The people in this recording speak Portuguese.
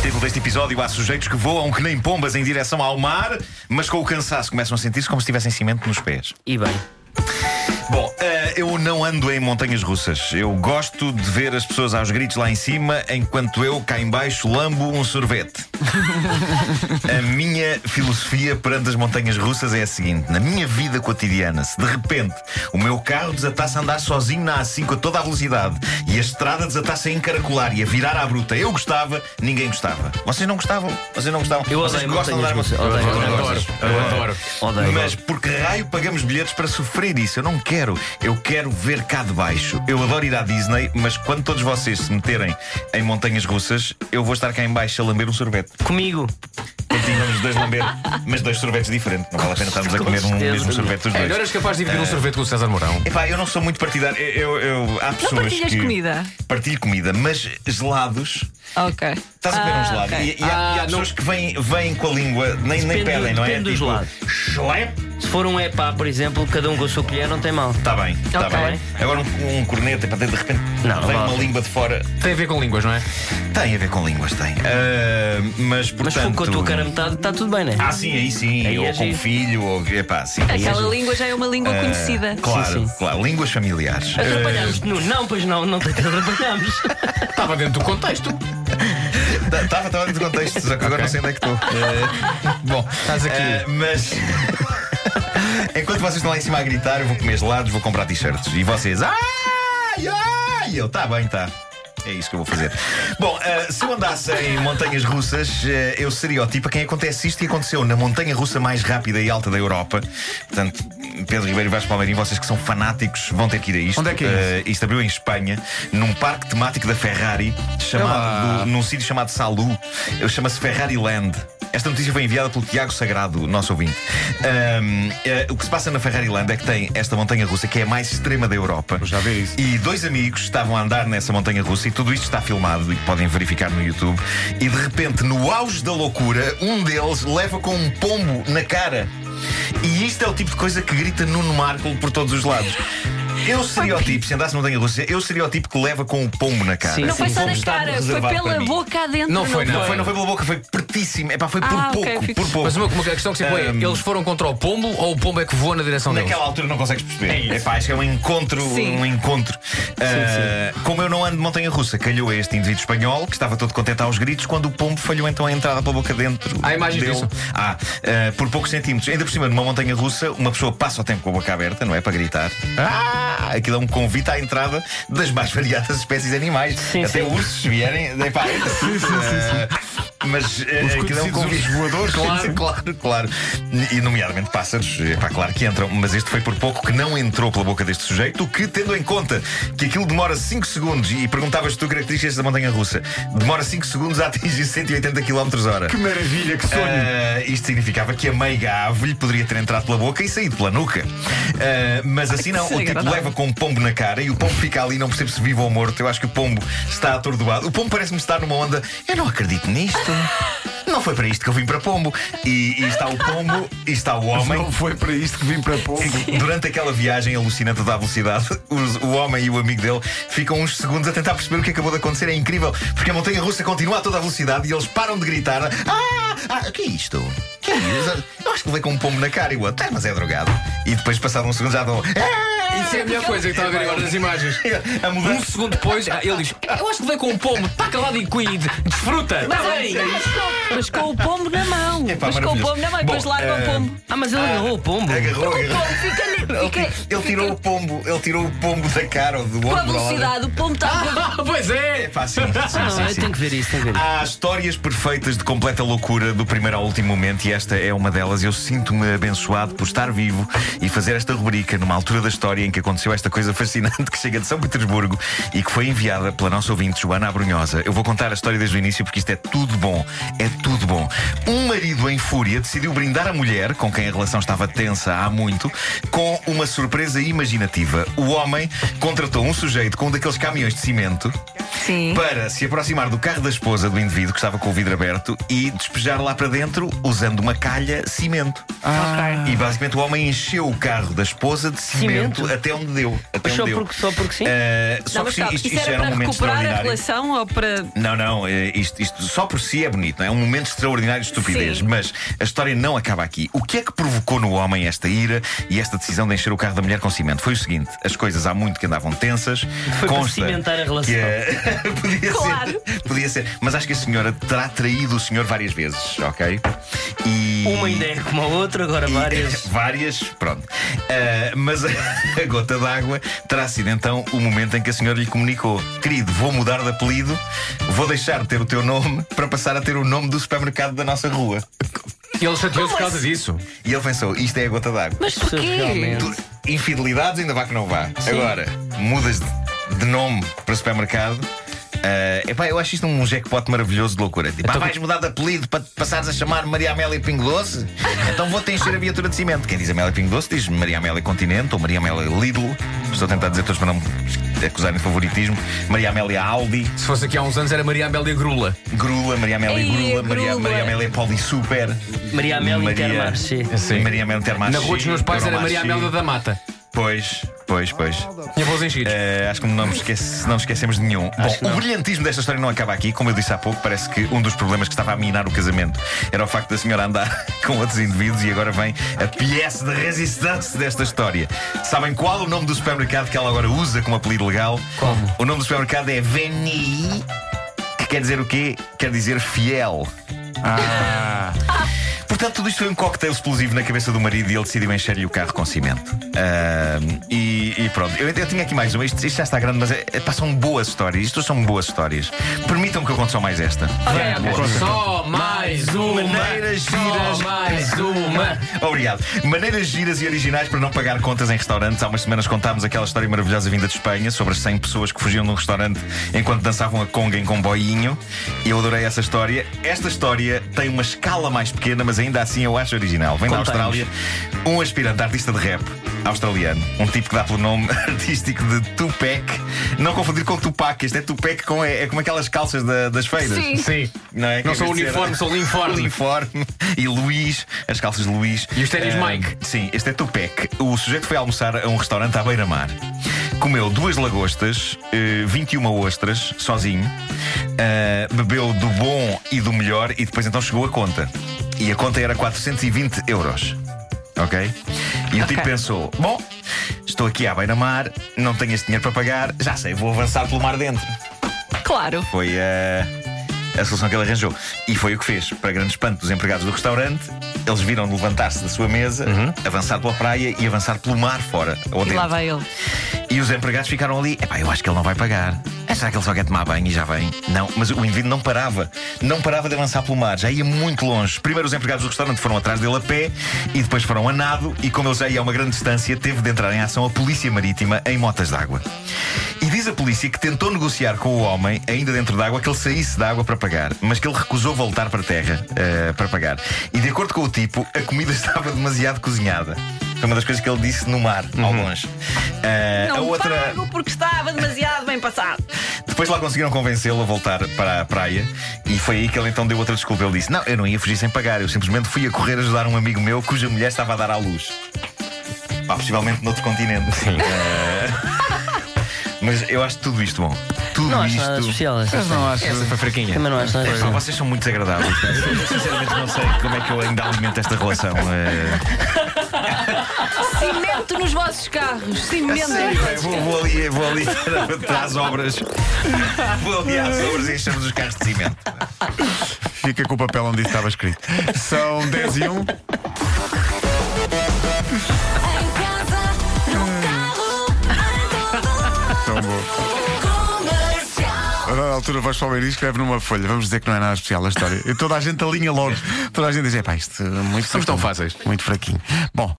Título deste episódio: Há sujeitos que voam que nem pombas em direção ao mar, mas com o cansaço começam a sentir-se como se tivessem cimento nos pés. E bem. Bom, ando em montanhas russas. Eu gosto de ver as pessoas aos gritos lá em cima, enquanto eu, cá em baixo, lambo um sorvete. a minha filosofia perante as montanhas russas é a seguinte: na minha vida cotidiana, se de repente o meu carro desatasse a andar sozinho na A5 a toda a velocidade e a estrada desatasse a encaracolar e a virar à bruta, eu gostava, ninguém gostava. Vocês não gostavam? Vocês não gostavam? Eu Vocês odeio gostam de andar russas. Odeio, Eu. Odeio. Mas por que raio pagamos bilhetes para sofrer isso? Eu não quero. Eu quero ver cá de baixo. Eu adoro ir à Disney, mas quando todos vocês se meterem em montanhas russas, eu vou estar cá em baixo a lamber um sorvete. Comigo. Continuamos os dois lamber, mas dois sorvetes diferentes. Não vale a pena estarmos a Com comer um mesmo sorvete os É, dois. não eras capaz de dividir um sorvete com o César Mourão? Epá, eu não sou muito partidário. Eu, eu- eu- há pessoas partilhas que. comida? Partilho comida, mas gelados. Ok. Estás a comer um Ah, gelado. E, e há, Ah, e há pessoas que vêm, vêm com a língua, nem, nem pedem, não é? depende do gelado. Schlep. Se for um epá, por exemplo, cada um com a sua colher, não tem mal. Está bem, está Ok. bem. Agora um, um corneta, para de repente Não, vem vale. uma língua de fora. Tem a ver com línguas, não é? Tem a ver com línguas, tem. Ah, mas Mas portanto. se for com a tua cara metade, está tudo bem, né? Ah, sim, aí sim. Aí ou é com o giro. filho, ou. Epá, sim. Aquela língua já é uma língua Ah, conhecida. Claro, Sim, sim. claro. Línguas familiares. Atrapalhámos-te, Nuno. Não, pois não, não te atrapalhámos. Estava dentro do contexto. Estava estava dentro do contexto, só que agora não sei onde é que estou. Ah, bom, Estás aqui. ah, mas. Enquanto vocês estão lá em cima a gritar, eu vou comer gelados, vou comprar t-shirts. E vocês. Ai, ai! Eu, tá bem, tá. É isso que eu vou fazer. Bom, ah, se eu andasse em montanhas russas, ah, eu seria o tipo a quem acontece isto e aconteceu na montanha russa mais rápida e alta da Europa. Portanto, Pedro Ribeiro e Vasco Palmeirinho, vocês que são fanáticos, vão ter que ir a isto. Onde é que é Ah, isto abriu em Espanha, num parque temático da Ferrari, chamado, do- num sítio chamado Salou. Chama-se Ferrari Land. Esta notícia foi enviada pelo Tiago Sagrado, nosso ouvinte. Ahm, eh, o que se passa na Ferrari Land é que tem esta montanha russa que é a mais extrema da Europa. Já vê isso. E dois amigos estavam a andar nessa montanha russa e tudo isto está filmado e podem verificar no YouTube. E de repente, no auge da loucura, um deles leva com um pombo na cara. E isto é o tipo de coisa que grita Nuno Marco por todos os lados. Eu seria o tipo, se andasse na montanha russa, eu seria o tipo que leva com o pombo na cara. Sim, Não sim. foi O só pombo na está cara, foi pela boca adentro. Não foi, não. Não foi, não foi pela boca, foi pertíssimo. Epá, foi por Ah, pouco, fico- por pouco. Mas uma, uma questão que se põe é: eles foram contra o pombo ou o pombo é que voa na direção deles? Naquela altura não consegues perceber. É, pá, acho que é um encontro. Sim. Um encontro. Ah, como eu não ando de montanha russa, calhou a este indivíduo espanhol que estava todo contente aos gritos quando o pombo falhou então a entrada pela boca dentro. Há imagens dele. disso? Ah, ah, por poucos centímetros. Ainda por cima, numa montanha russa, uma pessoa passa o tempo com a boca aberta, não é? Para gritar. Ah! Aquilo é um convite à entrada das mais variadas espécies de animais. Sim, Até sim. ursos vierem. Epá, ah, mas ah, aquilo é um convite. voadores, Claro, claro, claro. E, nomeadamente pássaros, pá, claro que entram. Mas este foi por pouco que não entrou pela boca deste sujeito, o que, tendo em conta que aquilo demora 5 segundos, e perguntavas tu características da montanha russa, demora 5 segundos a atingir 180 km hora. Que maravilha, que Ah, isto significava que a meiga ave lhe poderia ter entrado pela boca e saído pela nuca. Ah, mas assim não, o tipo leva com um pombo na cara e o pombo fica ali, não percebe se vivo ou morto. Eu acho que o pombo está atordoado. O pombo parece-me estar numa onda. Eu não acredito nisto. Não foi para isto que eu vim para pombo. E, e está o pombo e está o homem. Não foi para isto que vim para pombo. Durante aquela viagem alucinante da velocidade, os- o homem e o amigo dele ficam uns segundos a tentar perceber o que acabou de acontecer. É incrível, porque a montanha russa continua a toda a velocidade e eles param de gritar: Ah, ah que é isto? Que é isto? Eu acho que levei com um pombo na cara e o outro, "É, mas é drogado. E depois, passado um segundo, já dão. "Ah!" Isso é a melhor coisa que está a ver agora nas imagens. A Um segundo depois, ah, ele diz: Eu acho que veio com um pombo, está calado e Queen, desfruta. Mas é isso. Mas com o pombo na mão. Epá, mas com o pombo na mão e depois Bom, larga eh, o pombo. Ah, mas ele agarrou o pombo. Agarrou, O agarrou. pombo fica ali. Ele, Fica, ele fica tirou o pombo, ele tirou o pombo da cara ou do com a ombro. velocidade. O pombo está. Ah, pois é! É sim, sim, Não, sim, eu sim. tenho que ver isso, tenho que ver isso. Há histórias perfeitas de completa loucura do primeiro ao último momento e esta é uma delas. Eu sinto-me abençoado por estar vivo e fazer esta rubrica numa altura da história em que aconteceu esta coisa fascinante que chega de São Petersburgo e que foi enviada pela nossa ouvinte Joana Abrunhosa. Eu vou contar a história desde o início porque isto é tudo bom. É tudo bom. Um marido em fúria decidiu brindar a mulher, com quem a relação estava tensa há muito, com uma surpresa imaginativa. O homem contratou um sujeito com um daqueles caminhões de cimento Sim. para se aproximar do carro da esposa do indivíduo que estava com o vidro aberto e despejar lá para dentro usando uma calha cimento. Ok. E basicamente o homem encheu o carro da esposa de cimento, Cimento? até onde deu. Até Só onde deu. porque, só porque sim? Ah, só Não, que sim, calma, isto, isso isto era era um para momento recuperar a extraordinário. relação ou para. Não, não, eh, isto, isto só por si é bonito, não é? É um momento extraordinário de estupidez. Sim. Mas a história não acaba aqui. O que é que provocou no homem esta ira e esta decisão de encher o carro da mulher com cimento? Foi o seguinte: as coisas há muito que andavam tensas. Foi para cimentar a relação. Que, eh, podia Claro. ser. Podia ser. Mas acho que a senhora terá traído o senhor várias vezes, ok? E. Uma ainda é como a outra, agora E- várias. várias, pronto. Ah, mas a, a gota d'água terá sido então o momento em que a senhora lhe comunicou: Querido, vou mudar de apelido, vou deixar de ter o teu nome para passar a ter o nome do supermercado da nossa rua. E ele chateou-se por causa disso. E ele pensou: Isto é a gota d'água. Mas porquê? Infidelidades ainda vá que não vá. Agora, mudas de, de nome para supermercado. Ah, epá, eu acho isto um jackpot maravilhoso de loucura. Tipo, ah, vais mudar de apelido para te passares a chamar Maria Amélia Pingo Doce? Então vou-te encher a viatura de cimento. Quem diz Amélia Pingo Doce diz Maria Amélia Continente ou Maria Amélia Lidl. Estou a tentar dizer todos para não me acusarem de favoritismo. Maria Amélia Aldi, Se fosse aqui há uns anos era Maria Amélia Grula. Grula, Maria Amélia Ei, Grula, Maria, Grula. Maria Amélia Poli Super. Maria Amélia Intermarché. Sim. Maria Amélia Intermarché. Na rua dos meus pais era Maria. Amélia da Mata. Pois, pois, pois. Tinha voos enchidos. Eh, acho que não, nos esquece- não esquecemos de nenhum. Bom, o brilhantismo desta história não acaba aqui. Como eu disse há pouco, parece que um dos problemas que estava a minar o casamento era o facto da senhora andar com outros indivíduos e agora vem a pièce de resistência desta história. Sabem qual o nome do supermercado que ela agora usa como apelido legal? Como? O nome do supermercado é Veni, que quer dizer o quê? Quer dizer fiel. Portanto, tudo isto foi um cocktail explosivo na cabeça do marido e ele decidiu encher-lhe o carro com cimento. Ahm, e, e pronto, eu, eu tinha aqui mais uma. Isto, isto já está grande, mas é, é, são boas histórias. Isto são boas histórias. Permitam-me que eu conte só mais esta. ok. Só mais uma. Maneiras giras. Só mais uma. Obrigado. Maneiras giras e originais para não pagar contas em restaurantes. Há umas semanas contámos aquela história maravilhosa vinda de Espanha sobre as 100 pessoas que fugiam de um restaurante enquanto dançavam a conga em comboinho. Eu adorei essa história. Esta história tem uma escala mais pequena, mas ainda assim eu acho original. Vem da. Austrália um aspirante artista de rap australiano, um tipo que dá pelo nome artístico de Tupac. Não confundir com Tupac, este é Tupac com, é, é como aquelas calças da- das feiras. Sim. Sim. Não, é? Não sou uniforme, sou linforme. E Luís, as calças de Luís. E os ténis Ah, Mike. Sim, este é Tupec. O sujeito foi almoçar a um restaurante à beira-mar. Comeu duas lagostas, eh, 21 ostras, sozinho. Ah, bebeu do bom e do melhor e depois então chegou a conta. E a conta era 420 euros. Ok? E o tipo pensou: bom, estou aqui à beira-mar, não tenho este dinheiro para pagar, já sei, vou avançar pelo mar dentro. Claro. Foi a, a solução que ele arranjou. E foi o que fez. Para grande espanto dos empregados do restaurante, eles viram levantar-se da sua mesa, avançar pela praia e avançar pelo mar fora. Ou E lá vai ele. E os empregados ficaram ali. Epá, eu acho que ele não vai pagar. Será que ele só quer tomar banho e já vem? Não, mas o indivíduo não parava. Não parava de avançar pelo mar. Já ia muito longe. Primeiro os empregados do restaurante foram atrás dele a pé e depois foram a nado. E como ele já ia a uma grande distância, teve de entrar em ação a polícia marítima em motas d'água. E diz a polícia que tentou negociar com o homem, ainda dentro d'água, que ele saísse da água para pagar, mas que ele recusou voltar para a terra eh, para pagar. E de acordo com o tipo, a comida estava demasiado cozinhada. Foi uma das coisas que ele disse no mar, ao longe. A Não outra. pago porque estava demasiado bem passado. Depois lá conseguiram convencê-lo a voltar para a praia e foi aí que ele então deu outra desculpa. Ele disse: Não, eu não ia fugir sem pagar, eu simplesmente fui a correr ajudar um amigo meu cuja mulher estava a dar à luz. Pá, possivelmente noutro continente. Sim. mas eu acho tudo isto bom. Tudo Não acho isto. nada especial. Essa, Essa foi fraquinha. Também não acho nada especial. vocês são muito desagradáveis. Eu sinceramente não sei como é que eu ainda alimento esta relação. É... Cimento nos vossos carros. Cimento. Eu vou, vou ali, vou ali para as obras. Vou ali às obras e enchemos os carros de cimento. Fica com o papel onde isso estava escrito. São 10 e 1. Altura vais para o e escreve numa folha. Vamos dizer que não é nada especial a história. E toda a gente alinha logo. Toda a gente diz: é pá, isto é muito Somos tão fáceis. Muito fraquinho. Bom.